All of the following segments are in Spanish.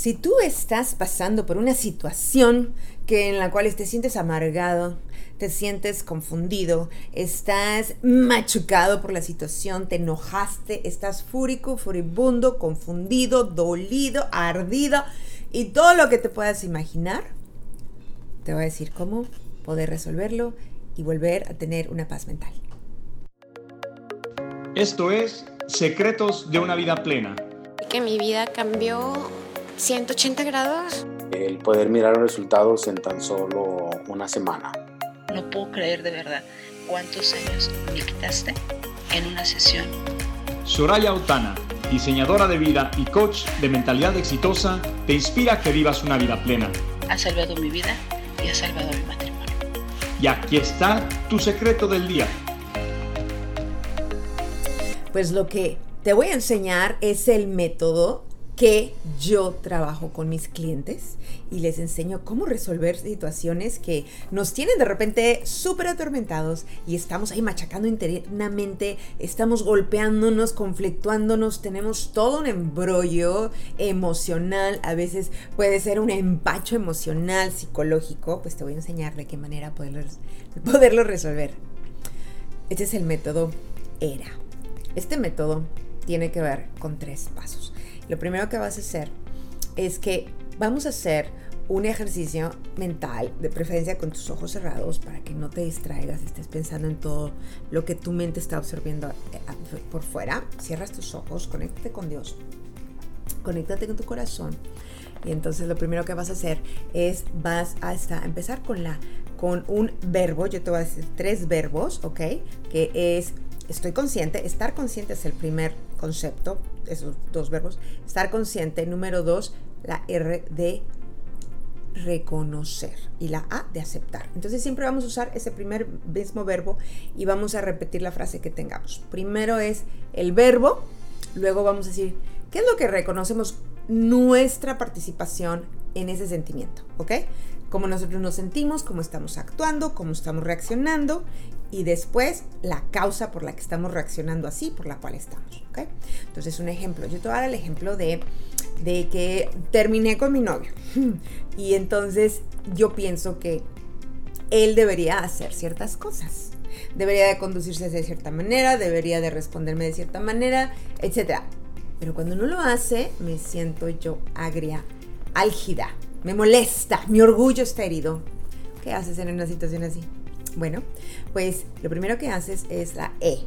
Si tú estás pasando por una situación que en la cual te sientes amargado, te sientes confundido, estás machucado por la situación, te enojaste, estás fúrico, furibundo, confundido, dolido, ardido y todo lo que te puedas imaginar, te voy a decir cómo poder resolverlo y volver a tener una paz mental. Esto es Secretos de una vida plena. Que mi vida cambió 180 grados. El poder mirar los resultados en tan solo una semana. No puedo creer de verdad cuántos años me quitaste en una sesión. Soraya Otana, diseñadora de vida y coach de mentalidad exitosa, te inspira a que vivas una vida plena. Ha salvado mi vida y ha salvado mi matrimonio. Y aquí está tu secreto del día. Pues lo que te voy a enseñar es el método que yo trabajo con mis clientes y les enseño cómo resolver situaciones que nos tienen de repente súper atormentados y estamos ahí machacando internamente, estamos golpeándonos, conflictuándonos, tenemos todo un embrollo emocional, a veces puede ser un empacho emocional, psicológico, pues te voy a enseñar de qué manera poderlo, resolver. Este es el método ERA. Este método tiene que ver con tres pasos. Lo primero que vas a hacer es que vamos a hacer un ejercicio mental, de preferencia con tus ojos cerrados, para que no te distraigas, estés pensando en todo lo que tu mente está absorbiendo eh, por fuera. Cierras tus ojos, conéctate con Dios, conéctate con tu corazón. Y entonces lo primero que vas a hacer es vas a empezar con la con un verbo, yo te voy a decir tres verbos, ¿ok? Que es estoy consciente, estar consciente es el primer concepto, esos dos verbos, estar consciente, número dos, la R de reconocer y la A de aceptar. Entonces siempre vamos a usar ese primer mismo verbo y vamos a repetir la frase que tengamos. Primero es el verbo, luego vamos a decir, ¿qué es lo que reconocemos nuestra participación en ese sentimiento? ¿Ok? Cómo nosotros nos sentimos, cómo estamos actuando, cómo estamos reaccionando y después la causa por la que estamos reaccionando así, por la cual estamos. ¿ok? Entonces, un ejemplo, yo te voy a dar el ejemplo de, de que terminé con mi novio y entonces yo pienso que él debería hacer ciertas cosas. Debería de conducirse de cierta manera, debería de responderme de cierta manera, etc. Pero cuando no lo hace, me siento yo agria, álgida, me molesta, mi orgullo está herido. ¿Qué haces en una situación así? Bueno, pues lo primero que haces es la E.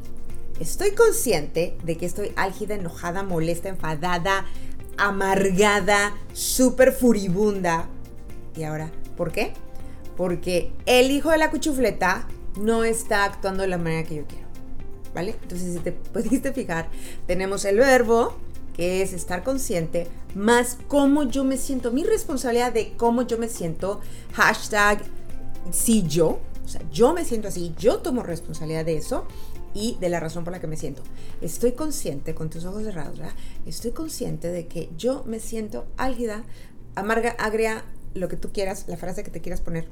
Estoy consciente de que estoy álgida, enojada, molesta, enfadada, amargada, súper furibunda. Y ahora, ¿por qué? Porque el hijo de la cuchufleta no está actuando de la manera que yo quiero. ¿Vale? Entonces, si te pudiste fijar, tenemos el verbo, que es estar consciente, más cómo yo me siento, mi responsabilidad de cómo yo me siento, hashtag si yo, o sea, yo me siento así, yo tomo responsabilidad de eso y de la razón por la que me siento. Estoy consciente, con tus ojos cerrados, ¿verdad? Estoy consciente de que yo me siento álgida, amarga, agria, lo que tú quieras, la frase que te quieras poner.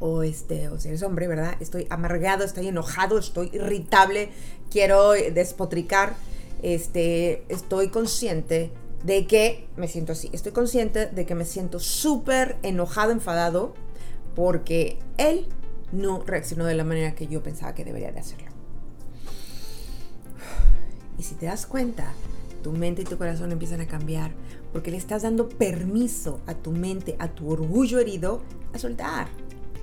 O este, o si eres hombre, ¿verdad? Estoy amargado, estoy enojado, estoy irritable, quiero despotricar. Este, estoy consciente de que me siento así. Estoy consciente de que me siento súper enojado, enfadado, porque él no reaccionó de la manera que yo pensaba que debería de hacerlo. Y si te das cuenta, tu mente y tu corazón empiezan a cambiar porque le estás dando permiso a tu mente, a tu orgullo herido, a soltar.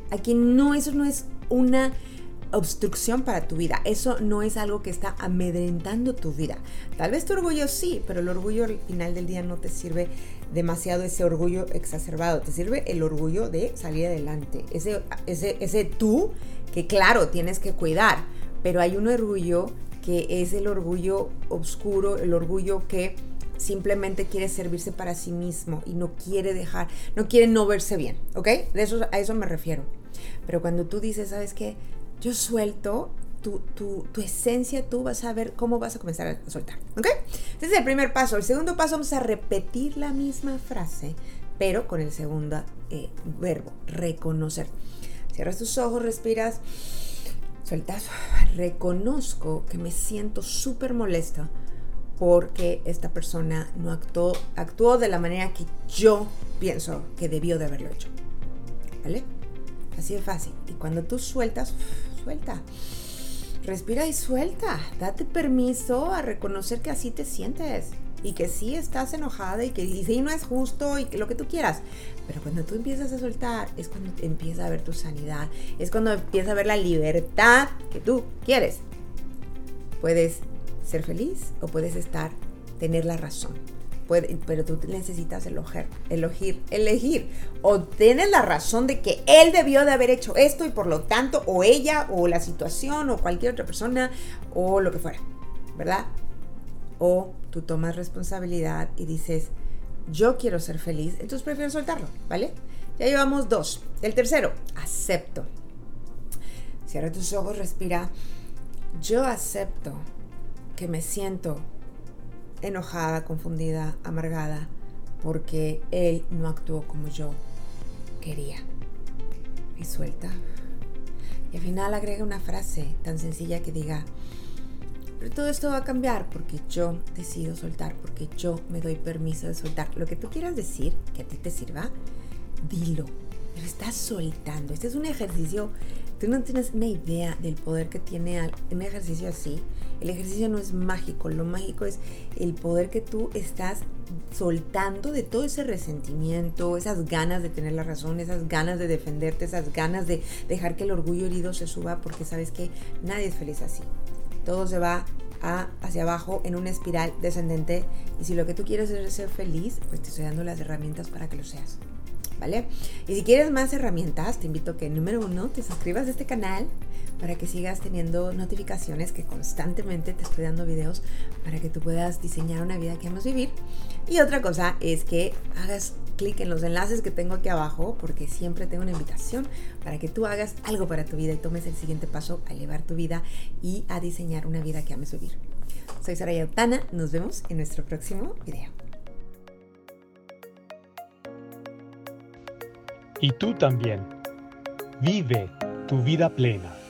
A quien no, eso no es una obstrucción para tu vida. Eso no es algo que está amedrentando tu vida. Tal vez tu orgullo sí, pero el orgullo al final del día no te sirve demasiado ese orgullo exacerbado. Te sirve el orgullo de salir adelante. Ese, ese, ese tú que claro tienes que cuidar, pero hay un orgullo que es el orgullo oscuro, el orgullo que simplemente quiere servirse para sí mismo y no quiere dejar, no quiere no verse bien, ¿ok? De eso, a eso me refiero. Pero cuando tú dices, ¿sabes qué? Yo suelto tu, tu, tu, esencia, tú vas a ver cómo vas a comenzar a soltar. ¿Ok? Este es el primer paso. El segundo paso vamos a repetir la misma frase, pero con el segundo eh, verbo, reconocer. Cierras tus ojos, respiras, sueltas. Reconozco que me siento súper molesta porque esta persona no actuó, actuó de la manera que yo pienso que debió de haberlo hecho. ¿Vale? Así de fácil. Y cuando tú sueltas, Respira y suelta. Date permiso a reconocer que así te sientes. Y que sí estás enojada y que sí no es justo y que lo que tú quieras. Pero cuando tú empiezas a soltar es cuando empieza a ver tu sanidad. Es cuando empieza a ver la libertad que tú quieres. Puedes ser feliz o puedes estar, tener la razón. Pero tú necesitas elogiar, elegir, elegir. O tienes la razón de que él debió de haber hecho esto y por lo tanto, o ella, o la situación, o cualquier otra persona, o lo que fuera, ¿verdad? O tú tomas responsabilidad y dices, yo quiero ser feliz, entonces prefiero soltarlo, ¿vale? Ya llevamos dos. El tercero, acepto. Cierra tus ojos, respira. Yo acepto que me siento enojada, confundida, amargada, porque él no actuó como yo quería. Y suelta. Y al final agrega una frase tan sencilla que diga, pero todo esto va a cambiar porque yo decido soltar, porque yo me doy permiso de soltar. Lo que tú quieras decir, que a ti te sirva, dilo. Pero estás soltando. Este es un ejercicio Tú no tienes una idea del poder que tiene un ejercicio así. El ejercicio no es mágico, lo mágico es el poder que tú estás soltando de todo ese resentimiento, esas ganas de tener la razón, esas ganas de defenderte, esas ganas de dejar que el orgullo herido se suba, porque sabes que nadie es feliz así. Todo se va hacia abajo en una espiral descendente y si lo que tú quieres es ser feliz, pues te estoy dando las herramientas para que lo seas. ¿Vale? Y si quieres más herramientas, te invito a que, número uno, te suscribas a este canal para que sigas teniendo notificaciones que constantemente te estoy dando videos para que tú puedas diseñar una vida que amas vivir. Y otra cosa es que hagas clic en los enlaces que tengo aquí abajo porque siempre tengo una invitación para que tú hagas algo para tu vida y tomes el siguiente paso a elevar tu vida y a diseñar una vida que ames vivir. Soy Saraya Otana, nos vemos en nuestro próximo video. Y tú también. Vive tu vida plena.